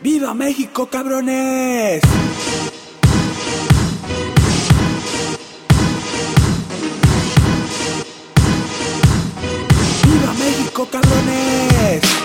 ¡Viva México, cabrones! ¡Viva México, cabrones!